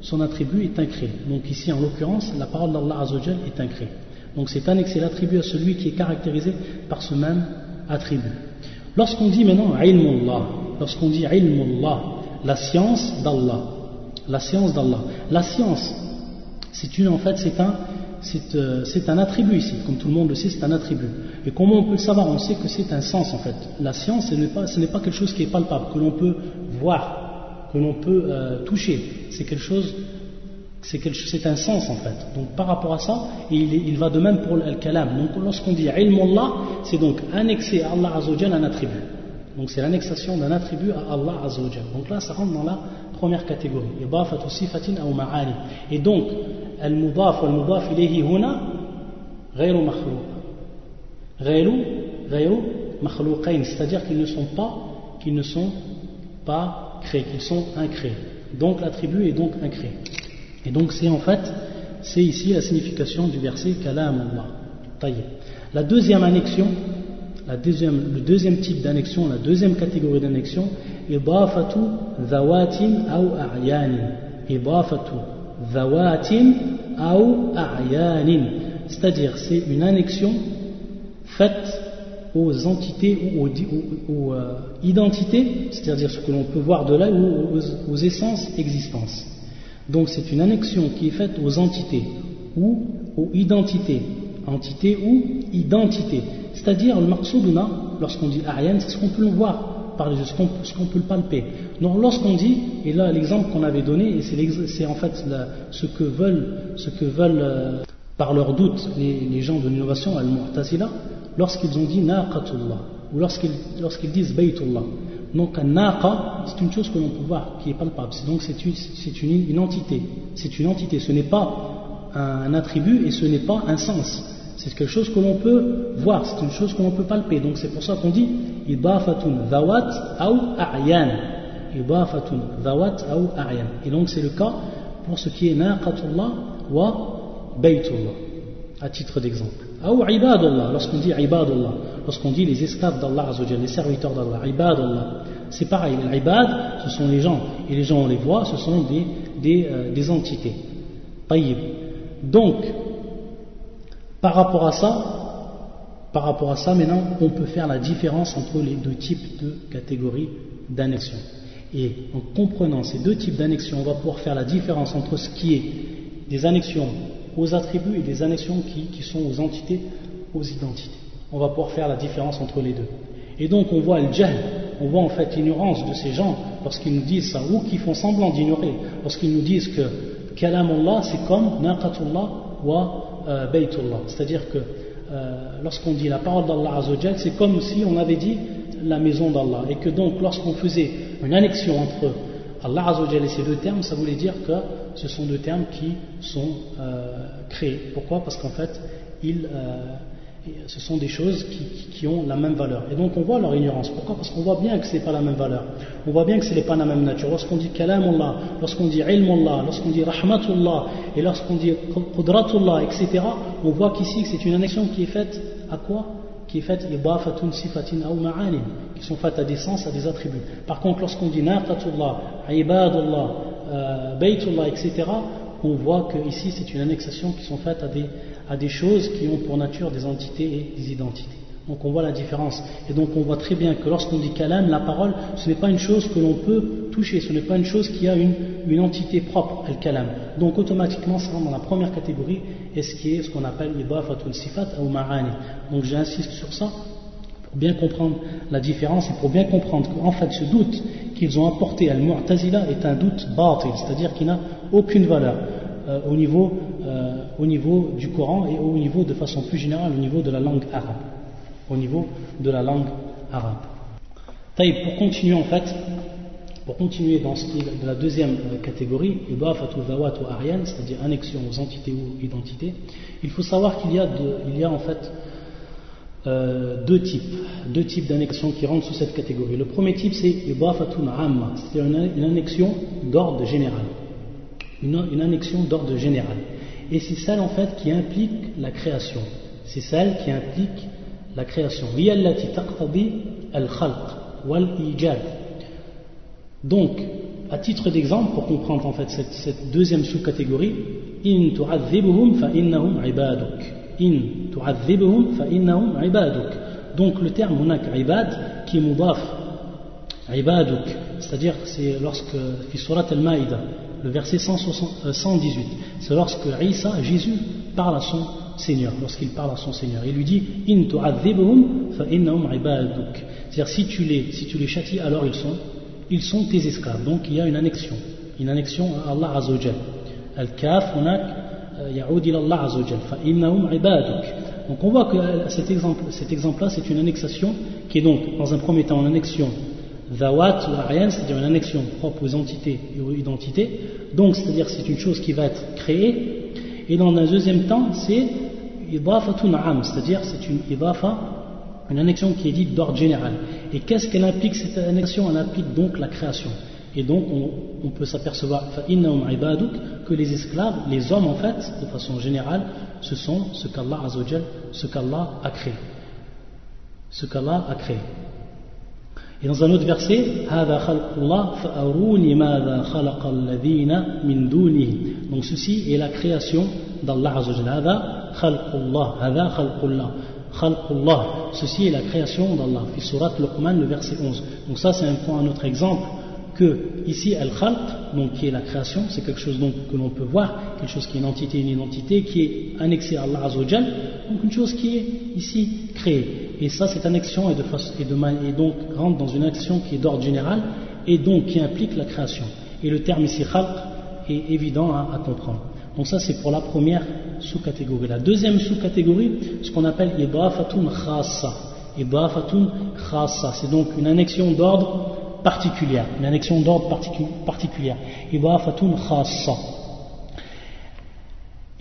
S1: son attribut est incréé. Donc ici, en l'occurrence, la parole d'Allah Azzawajal est incréée. Donc c'est annexé l'attribut à celui qui est caractérisé par ce même attribut. Lorsqu'on dit maintenant ilmullah, lorsqu'on dit ilmullah, la science d'Allah, la science d'Allah, la science, c'est une en fait c'est un euh, c'est un attribut ici, comme tout le monde le sait, c'est un attribut. Et comment on peut le savoir On sait que c'est un sens en fait. La science, ce n'est pas, pas, quelque chose qui est palpable, que l'on peut voir, que l'on peut euh, toucher. C'est quelque chose c'est un sens en fait. Donc par rapport à ça, il, il va de même pour le kalam. Donc lorsqu'on dit ilmullah, c'est donc annexer à Allah Azzawajal un attribut. Donc c'est l'annexation d'un attribut à Allah Azzawajal. Donc là, ça rentre dans la première catégorie. sifatin ou ma'ani. Et donc, al-mudaf wal-mudaf ilayhi huna غير مخلوق غير غير مخلوقين c'est-à-dire qu'ils ne sont pas qu'ils ne sont pas créés qu'ils sont incréés donc l'attribut est donc incréé et donc c'est en fait, c'est ici la signification du verset Kalam Allah. La deuxième annexion, la deuxième, le deuxième type d'annexion, la deuxième catégorie d'annexion, idafatu dhawatin ou a'yanin. Idafatu dhawatin ou a'yanin. C'est-à-dire, c'est une annexion faite aux entités ou aux, euh, identités, c'est-à-dire ce que l'on peut voir de là, ou aux, essences existences. Donc c'est une annexion qui est faite aux entités ou aux identités. Entité ou identité. C'est-à-dire le maqsouduna, lorsqu'on dit ariane, c'est ce qu'on peut le voir, par ce qu'on peut le palper. Donc lorsqu'on dit, et là l'exemple qu'on avait donné, et c'est en fait ce que veulent, ce que veulent euh, par leur doute les, gens de l'innovation al-mu'tazila, lorsqu'ils ont dit naqatullah, ou lorsqu'ils disent baytullah. Donc un naqa, c'est une chose que l'on peut voir, qui est palpable. Donc c'est une, une, entité. C'est une entité. Ce n'est pas un attribut et ce n'est pas un sens. C'est quelque chose que l'on peut voir, c'est une chose que l'on peut palper. Donc c'est pour ça qu'on dit ibafatun dhawat ou a'yan. Ibafatun dhawat ou a'yan. Et donc c'est le cas pour ce qui est naqatullah wa baytullah, à titre d'exemple. Ou ibadullah, lorsqu'on dit ibadullah lorsqu'on dit les esclaves d'Allah, les serviteurs d'Allah, ibad Allah, c'est pareil, les ibad, ce sont les gens, et les gens on les voit, ce sont des, des, euh, entités. Donc, par rapport à ça, par rapport à ça, maintenant, on peut faire la différence entre les deux types de catégories d'annexion. Et en comprenant ces deux types d'annexion, on va pouvoir faire la différence entre ce qui est des annexions aux attributs et des annexions qui, qui sont aux entités, aux identités on va pouvoir faire la différence entre les deux. Et donc on voit le jahl, on voit en fait l'ignorance de ces gens lorsqu'ils nous disent ça, ou qui font semblant d'ignorer, lorsqu'ils nous disent que kalamullah c'est comme naqatullah wa euh, baytullah. C'est-à-dire que euh, lorsqu'on dit la parole d'Allah c'est comme si on avait dit la maison d'Allah. Et que donc lorsqu'on faisait une annexion entre Allah Azzawajal et ces deux termes, ça voulait dire que ce sont deux termes qui sont euh, créés. Pourquoi? Parce qu'en fait, ils ce sont des choses qui, ont la même valeur. Et donc on voit leur ignorance. Pourquoi? Parce qu'on voit bien que ce n'est pas la même valeur. On voit bien que ce n'est pas la même nature. Lorsqu'on dit kalamullah, lorsqu'on dit ilmullah, lorsqu'on dit rahmatullah, et lorsqu'on dit qudratullah, etc., on voit qu'ici c'est une annexion qui est faite à quoi? Qui est faite ibafatun sifatin ou ma'anin, qui sont faites à des sens, à des attributs. Par contre, lorsqu'on dit naqatullah, ibadullah, euh, etc., on voit qu'ici c'est une annexation qui sont faites à des à des choses qui ont pour nature des entités et des identités. Donc on voit la différence. Et donc on voit très bien que lorsqu'on dit kalam, la parole, ce n'est pas une chose que l'on peut toucher ce n'est pas une chose qui a une, une entité propre, al-kalam. Donc automatiquement, ça rentre dans la première catégorie, et ce qui est ce qu'on appelle idafatul sifat ou ma'ani. Donc j'insiste sur ça pour bien comprendre la différence et pour bien comprendre qu'en fait ce doute qu'ils ont apporté al-mu'tazila est un doute batil, c'est-à-dire qu'il n'a aucune valeur euh, au, niveau, euh, au niveau du Coran et au niveau de façon plus générale au niveau de la langue arabe. Au niveau de la langue arabe. pour continuer en fait, pour continuer dans ce qui est de la deuxième euh, catégorie, c'est-à-dire annexion aux entités ou identités, il faut savoir qu'il y, a il y a en fait euh, deux types, deux types d'annexion qui rentrent sous cette catégorie. Le premier type c'est c'est-à-dire une, annexion d'ordre général. Une, une annexion d'ordre général. Et c'est celle en fait qui implique la création. C'est celle qui implique la création. Donc, à titre d'exemple, pour comprendre en fait cette, cette deuxième sous-catégorie, in fa innahum ibaduk. In tu'adhibuhum ibaduk. Donc le terme on a ibad qui est mudaf ibaduk, c'est-à-dire c'est lorsque fi surat al-Maïda, le verset 118, euh, c'est lorsque Isa, Jésus, parle à son Seigneur, lorsqu'il parle à son Seigneur. Il lui dit In tu'adhibuhum fa ibaduk. C'est-à-dire si tu les si tu les châties alors ils sont ils sont tes esclaves. Donc il y a une annexion, une annexion à Allah Azzawajal. Al-Kaf, hunak, euh. Donc on voit que euh, cet exemple, cet exemple-là, c'est une annexation qui est donc, dans un premier temps, une annexion zawat ou ariyan, c'est-à-dire une annexion propre aux entités et aux identités. Donc, c'est-à-dire c'est une chose qui va être créée. Et dans un deuxième temps, c'est idafatun am, c'est-à-dire c'est une idafa une annexion qui est dite d'ordre général. Et qu'est-ce qu'elle implique cette annexion? Elle implique donc la création. Et donc on, peut s'apercevoir que les esclaves, les hommes en fait, de façon générale, ce sont ce qu'Allah ce qu'Allah a créé. Ce qu'Allah a créé. Et dans un autre verset, donc ceci est la création d'Allah. Ceci est la création d'Allah. Surat Luqman, le verset 11. Donc ça, c'est un un autre exemple que ici, al-khalq, qui est la création, c'est quelque chose donc que l'on peut voir, quelque chose qui est une entité, une identité, qui est annexée à Allah Azzawajal, donc une chose qui est ici créée. Et ça, cette annexion est, donc rentre dans une action qui est d'ordre général et donc qui implique la création. Et le terme ici khalq est évident à comprendre. Donc ça c'est pour la première sous-catégorie. La deuxième sous-catégorie, ce qu'on appelle idafatun khassa. Idafatun khassa, c'est donc une annexion d'ordre particulière, une annexion d'ordre particulière. Idafatun khassa.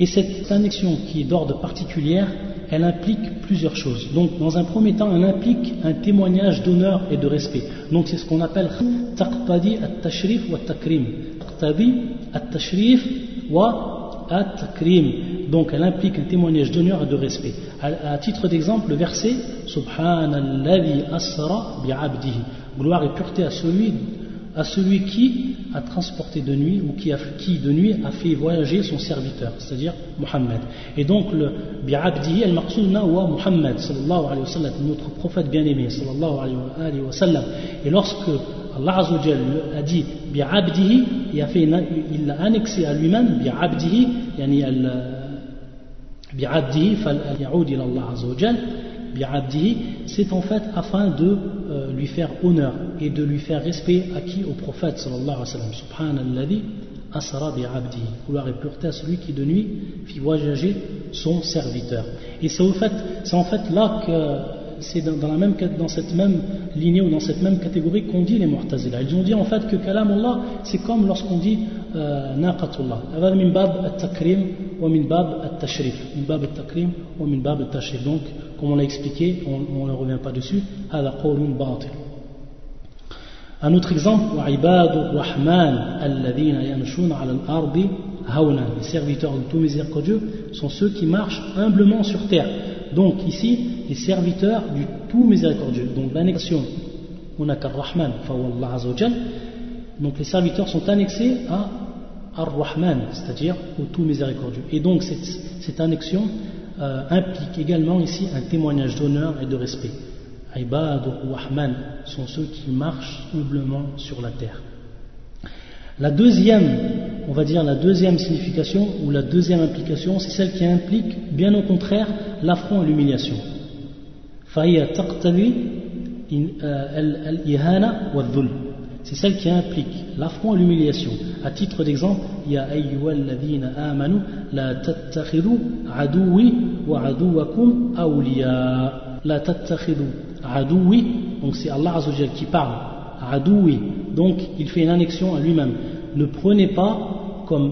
S1: Et cette annexion qui est d'ordre particulière, elle implique plusieurs choses. Donc, dans un premier temps, elle implique un témoignage d'honneur et de respect. Donc, c'est ce qu'on appelle taqtadi at-tashrif wa takrim. Taqtadi at-tashrif wa at-takrim. Donc elle implique un témoignage d'honneur et de respect. À, titre d'exemple, le verset Subhanalladhi asra bi'abdihi. Gloire et pureté à celui, à celui qui a transporté de nuit ou qui, de nuit a fait voyager son serviteur, c'est-à-dire Muhammad. Et donc le bi'abdihi al-maqsoudna wa Muhammad sallallahu alayhi wa sallam, notre prophète bien-aimé sallallahu alayhi wa sallam. Et lorsque Allah a dit bi'abdihi, il a fait il l'a annexé à lui-même bi'abdihi, yani Azzawajal, bi'abdihi, c'est en fait afin de euh, lui faire honneur et de lui faire respect à qui? Au prophète sallallahu alayhi wa sallam. Subhanalladhi asara bi'abdihi. Vouloir et pureté à celui qui de nuit fit voyager son serviteur. Et c'est en fait, c'est en fait là que c'est dans, la même, dans cette même lignée ou dans cette même catégorie qu'on dit les Mu'tazila. Ils ont dit en fait que Kalam Allah, c'est comme lorsqu'on dit euh, Naqatullah. min bab at-takrim wa min bab at-tashrif. Min bab at-takrim wa min bab at-tashrif. Donc, comme on l'a expliqué, on ne revient pas dessus. Hada qawlun batil. Un autre exemple, وعباد الرحمن الذين يمشون على الأرض هونا. Les serviteurs de tout miséricordieux sont ceux qui marchent humblement sur terre. Donc ici, les serviteurs du tout miséricordieux. Donc l'annexion, on a Rahman, donc les serviteurs sont annexés à Ar-Rahman, c'est-à-dire au tout miséricordieux. Et donc cette, annexion euh, implique également ici un témoignage d'honneur et de respect. Ibad ou Rahman sont ceux qui marchent humblement sur la terre. La deuxième, on va dire la deuxième signification ou la deuxième implication, c'est celle qui implique, bien au contraire, l'affront et l'humiliation. C'est celle qui implique l'affront et l'humiliation. À titre d'exemple, il y a amanu la tattakhidhu aduwi wa aduwakum awliya. La tattakhidhu aduwi, donc c'est Allah Azzawajal qui parle. Adoui, donc il fait une annexion à lui-même. Ne prenez pas comme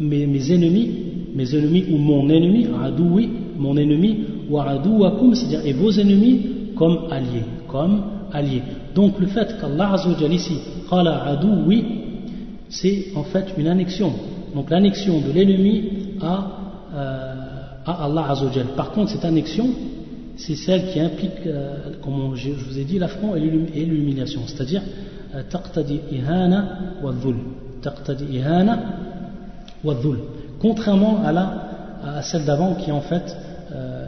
S1: mes, ennemis, mes ennemis ou mon ennemi, adoui, mon ennemi, ou adouakum, c'est-à-dire et vos ennemis comme alliés, comme alliés. Donc le fait qu'Allah Azzawajal ici, adoui, c'est en fait une annexion. Donc l'annexion de l'ennemi à, euh, à Allah Azzawajal. Par contre, cette annexion, c'est celle qui implique, euh, comme je, vous ai dit, l'affront et l'humiliation, c'est-à-dire euh, taqtadi ihana wa. Taqtadi ihana wa. Contrairement à, celle d'avant qui en fait, euh,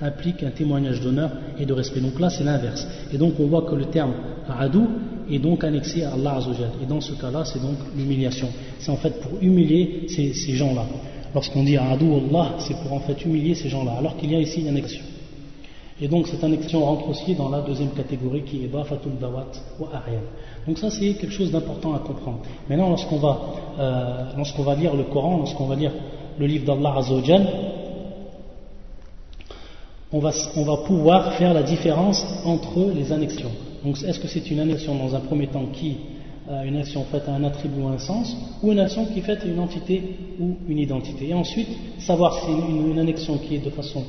S1: implique un témoignage d'honneur et de respect. Donc là, c'est l'inverse. Et donc on voit que le terme adou est donc annexé à Allah. Et dans ce cas-là, c'est donc l'humiliation. C'est en fait pour humilier ces gens-là. Lorsqu'on dit Adou Allah, c'est pour en fait humilier ces gens-là, alors qu'il y a ici une annexion. Et donc cette annexion rentre aussi dans la deuxième catégorie qui est Bafatul Dawat ou Ariel. Donc ça c'est quelque chose d'important à comprendre. Maintenant lorsqu'on va, euh, lorsqu'on va lire le Coran, lorsqu'on va lire le livre d'Allah Azzawajal, on va, on va pouvoir faire la différence entre les annexions. Donc est-ce que c'est une annexion dans un premier temps qui une action faite à un attribut ou un sens, ou une action qui est faite à une entité ou une identité. Et ensuite, savoir si c'est une, annexion qui est de façon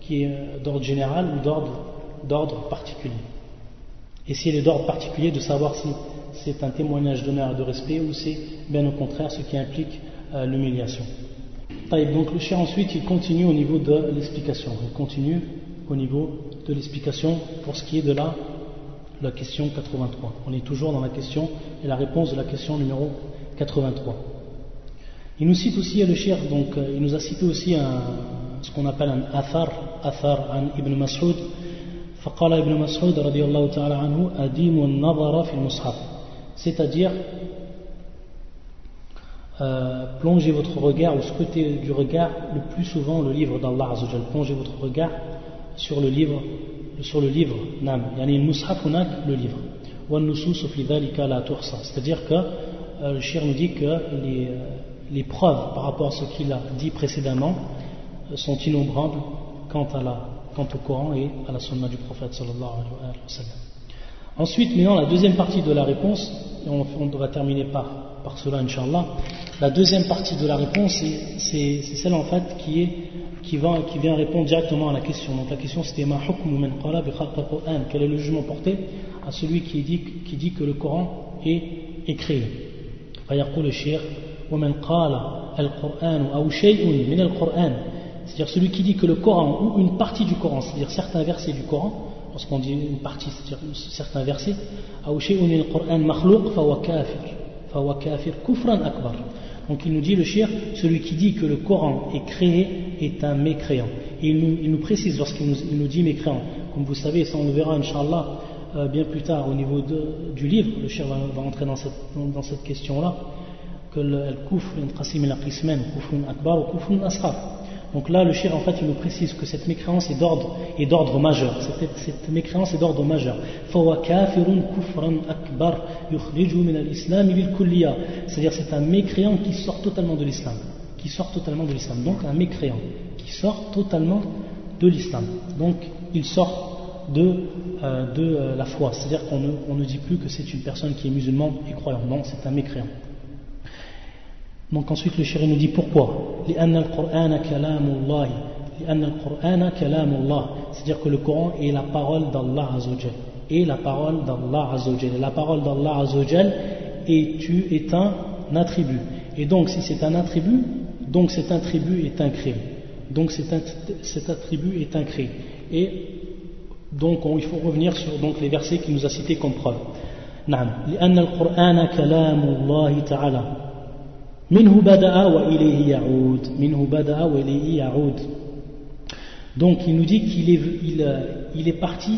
S1: qui est euh, d'ordre général ou d'ordre particulier. Et si elle est d'ordre particulier, de savoir si c'est un témoignage d'honneur et de respect ou c'est bien au contraire ce qui implique euh, l'humiliation. Donc le chien ensuite il continue au niveau de l'explication. Il continue au niveau de l'explication pour ce qui est de la la question 83. On est toujours dans la question et la réponse de la question numéro 83. Il nous cite aussi le shir, donc euh, il nous a cité aussi un, ce qu'on appelle un athar, athar an ibn Mas'ud. فقال ابن مسعود رضي الله تعالى عنه أديم النظر في المصحف c'est-à-dire euh, plongez votre regard ou scrutez du regard le plus souvent le livre d'Allah Azzawajal plongez votre regard sur le livre sur le livre, le livre. C'est-à-dire que euh, le shir nous dit que les, euh, les, preuves par rapport à ce qu'il a dit précédemment euh, sont innombrables quant, à la, quant au Coran et à la sunna du prophète sallallahu alayhi wa. Ensuite, maintenant, la deuxième partie de la réponse, et on, on va terminer par, par cela, inshallah. La deuxième partie de la réponse, c'est celle en fait qui est qui, vient répondre directement à la question. Donc la question c'était Ma Quel est le jugement porté à celui qui dit, que le Coran est, est créé c'est-à-dire celui qui dit que le Coran ou une partie du Coran, c'est-à-dire certains versets du Coran, lorsqu'on dit une partie, c'est-à-dire certains versets, donc il nous dit le shir, celui qui dit que le Coran est créé est un mécréant. Et il nous, précise lorsqu'il nous, dit mécréant. Comme vous savez, ça on le verra, Inch'Allah, euh, bien plus tard au niveau du livre, le shir va, entrer dans cette, question-là, que le kufr, akbar ou kufr asghar. Donc là, le shir, en fait, il nous précise que cette mécréance est d'ordre, est d'ordre majeur. Cette, mécréance est d'ordre majeur. C'est-à-dire, c'est un mécréant qui sort totalement de l'islam. Qui sort totalement de l'islam. Donc, un mécréant qui sort totalement de l'islam. Donc, il sort de, euh, euh, la foi. C'est-à-dire qu'on ne, ne dit plus que c'est une personne qui est musulmane et croyant. Non, c'est un mécréant. Donc ensuite le chéri nous dit pourquoi C'est-à-dire que le Coran est la parole d'Allah Azzawajal. Et la parole d'Allah Azzawajal. La parole d'Allah Azzawajal est, est un attribut. Et donc si c'est un attribut, donc cet attribut est un crime. Donc cet, attribut est un crime. Et donc il faut revenir sur donc, les versets qu'il nous a cités comme preuve. نعم لأن القرآن كلام الله تعالى donc il nous dit qu'il est, est parti,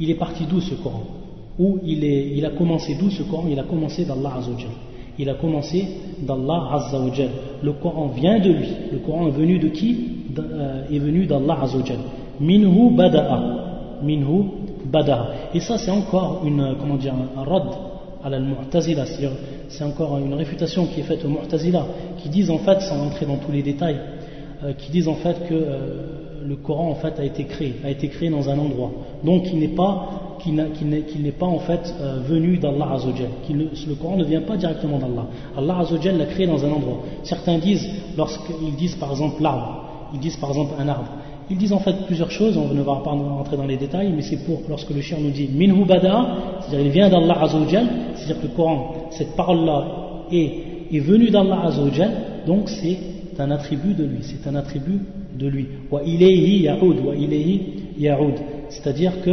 S1: il est parti d'où ce Coran? Ou il, a commencé d'où ce Coran? Il a commencé d'Allah Azzawajal. Il a commencé d'Allah Azza wa Le Coran vient de lui. Le Coran est venu de qui? Euh, Est venu d'Allah Azza wa Minhu bada'a. Minhu bada'a. Et ça c'est encore une, comment dire, un rad à la Mu'tazila. C'est encore une réfutation qui est faite aux Mu'tazila, qui disent en fait, sans entrer dans tous les détails, euh, qui disent en fait que euh, le Coran en fait a été créé, a été créé dans un endroit. Donc il n'est pas qu'il n'est pas en fait euh, venu d'Allah Azzawajal. Le Coran ne vient pas directement d'Allah. Allah Azzawajal l'a créé dans un endroit. Certains disent, lorsqu'ils disent par exemple l'arbre, ils disent par exemple un arbre. Ils disent en fait plusieurs choses, on ne va pas rentrer dans les détails, mais c'est pour lorsque le chien nous dit minhu bada, c'est-à-dire il vient d'Allah Azzawajal, c'est-à-dire que le Coran, cette parole-là est, est venue d'Allah Azzawajal, donc c'est un attribut de lui, c'est un attribut de lui. Wa ilayhi ya'ud, wa ilayhi ya'ud. C'est-à-dire que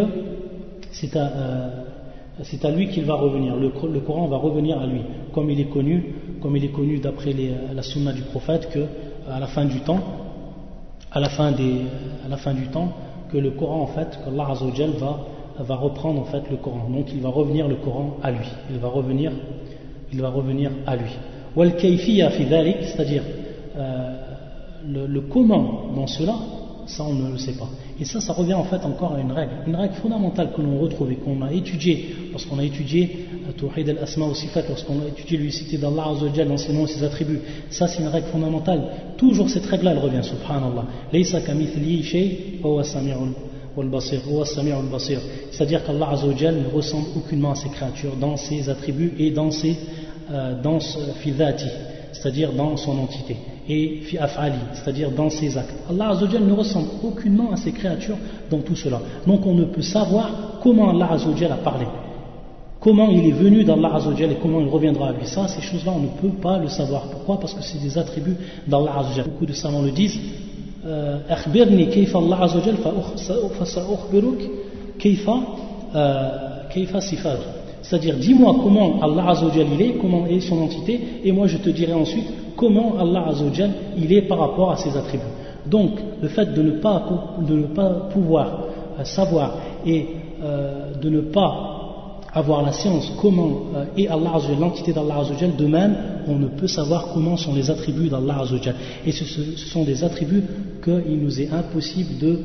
S1: c'est à, euh, à lui qu'il va revenir. Le, le, Coran va revenir à lui, comme il est connu, comme il est connu d'après la sunna du prophète que à la fin du temps, à la fin, du temps, que le Coran en fait, qu'Allah Azzawajal va, va reprendre en fait le Coran. Donc il va revenir le Coran à lui. Il va revenir, il va revenir à lui. Wal c'est-à-dire euh, le, comment dans cela, ça on ne le sait pas. Et ça, ça revient en fait encore à une règle, une règle fondamentale que l'on retrouve et qu'on a étudiée lorsqu'on a étudié euh, Tawhid al-Asma au Sifat, lorsqu'on a étudié l'unicité d'Allah Azzawajal dans ses noms et ses attributs. Ça, c'est une règle fondamentale. Toujours cette règle-là, elle revient, subhanallah. C'est-à-dire qu'Allah Azzawajal ne ressemble aucunement à ses créatures dans ses attributs et dans ses euh, dans c'est-à-dire dans son entité et fi af'ali, c'est-à-dire dans ses actes. Allah Azzawajal ne ressemble aucunement à ses créatures dans tout cela. Donc on ne peut savoir comment Allah Azzawajal a parlé. Comment il est venu d'Allah Azzawajal et comment il reviendra à lui. Ça, ces choses-là, on ne peut pas le savoir. Pourquoi Parce que c'est des attributs d'Allah Azzawajal. Beaucoup de savants le disent. Euh, أخبرني كيف الله عز وجل فسأخبرك كيف كيف صفاته c'est-à-dire dis-moi comment Allah Azzawajal il est, comment est son entité et moi je te dirai ensuite comment Allah Azzawajal il est par rapport à ses attributs. Donc, le fait de ne pas, pouvoir euh, savoir et euh, de ne pas avoir la science comment euh, est Allah l'entité d'Allah Azzawajal, de même, on ne peut savoir comment sont les attributs d'Allah Azzawajal. Et ce, sont des attributs qu'il nous est impossible de,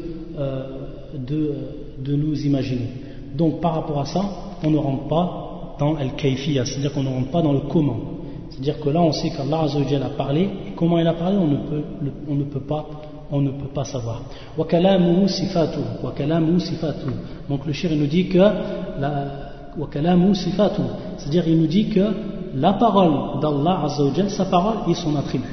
S1: nous imaginer. Donc, par rapport à ça, on ne rentre pas dans Al-Kayfiyya, c'est-à-dire qu'on ne rentre pas dans le comment. C'est-à-dire que là, on sait qu'Allah a parlé, et comment il a parlé, on ne peut, on ne peut pas on ne peut pas savoir. Donc le shir nous dit que c'est-à-dire il nous dit que la parole d'Allah sa parole est son attribut.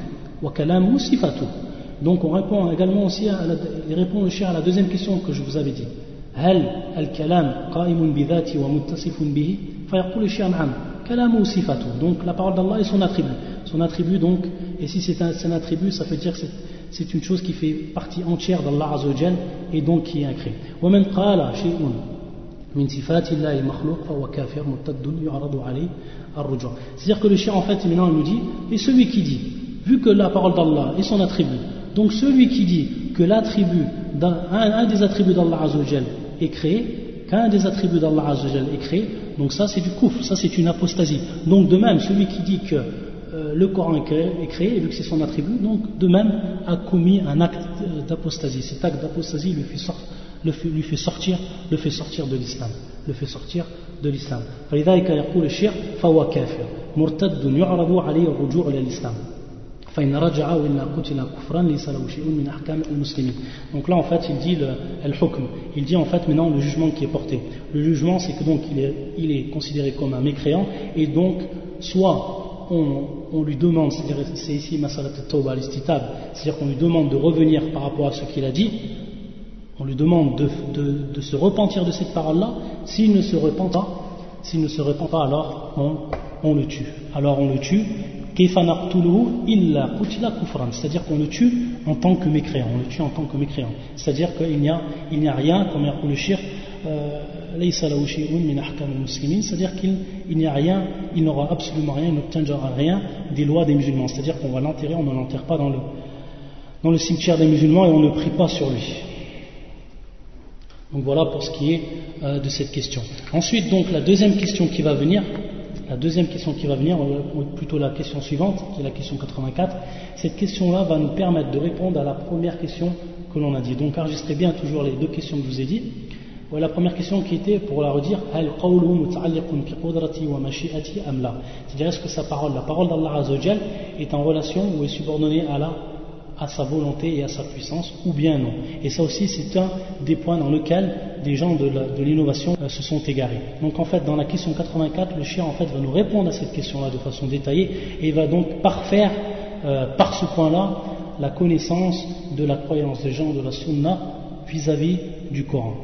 S1: Donc on répond également aussi à la, il répond le shir à la deuxième question que je vous avais dit. هل الكلام قائم بذاته ومتصف به فيقول الشيخ نعم kalamu sifatu. Donc la parole d'Allah est son attribut. Son attribut donc, et si c'est un, un, attribut, ça veut dire que c'est une chose qui fait partie entière d'Allah Azzawajal et donc qui est incréé. ومن قال شيء من صفات الله المخلوق فهو كافر مرتد يعرض عليه الرجوع. C'est-à-dire que le chien en fait maintenant il nous dit, et celui qui dit, vu que la parole d'Allah est son attribut, donc celui qui dit que l'attribut, un, un des attributs d'Allah Azzawajal est créé, qu'un des attributs d'Allah Azzawajal est créé, donc ça c'est du kouf, ça c'est une apostasie. Donc de même, celui qui dit que euh, le Coran est créé, vu que c'est son attribut, donc de même a commis un acte d'apostasie. Cet acte d'apostasie lui, lui, fait sortir, le fait sortir de l'islam. Le fait sortir de l'islam. Donc là en fait il dit le, il dit en fait maintenant le jugement qui est porté. Le jugement c'est que donc il est, il est considéré comme un mécréant et donc soit on, lui demande, c'est ici Masalat Tawba c'est-à-dire qu'on lui demande de revenir par rapport à ce qu'il a dit, on lui demande de, se repentir de cette parole-là, s'il ne se repent pas, s'il ne se repent pas alors on, on le tue. Alors on le tue c'est-à-dire qu'on le tue en tant que mécréant, on le tue en tant que mécréant. C'est-à-dire qu'il n'y a, il n'y a rien, comme le shir, euh, c'est-à-dire qu'il n'y a rien, il n'aura absolument rien, il n'obtiendra rien des lois des musulmans. C'est-à-dire qu'on va l'enterrer, on ne l'enterre pas dans le, dans le cimetière des musulmans et on ne prie pas sur lui. Donc voilà pour ce qui est euh, de cette question. Ensuite, donc, la deuxième question qui va venir, la deuxième question qui va venir, ou plutôt la question suivante, qui est la question 84, cette question-là va nous permettre de répondre à la première question que l'on a dit. Donc enregistrez bien toujours les deux questions que je vous ai dit. la première question qui était, pour la redire, c'est-à-dire est-ce que sa parole, la parole d'Allah est en relation ou est subordonnée à la à sa volonté et à sa puissance, ou bien non. Et ça aussi, c'est un des points dans lesquels des gens de l'innovation euh, se sont égarés. Donc en fait, dans la question 84, le chien va nous répondre à cette question-là de façon détaillée et va donc parfaire euh, par ce point-là la connaissance de la croyance des gens de la sunna vis-à-vis du Coran.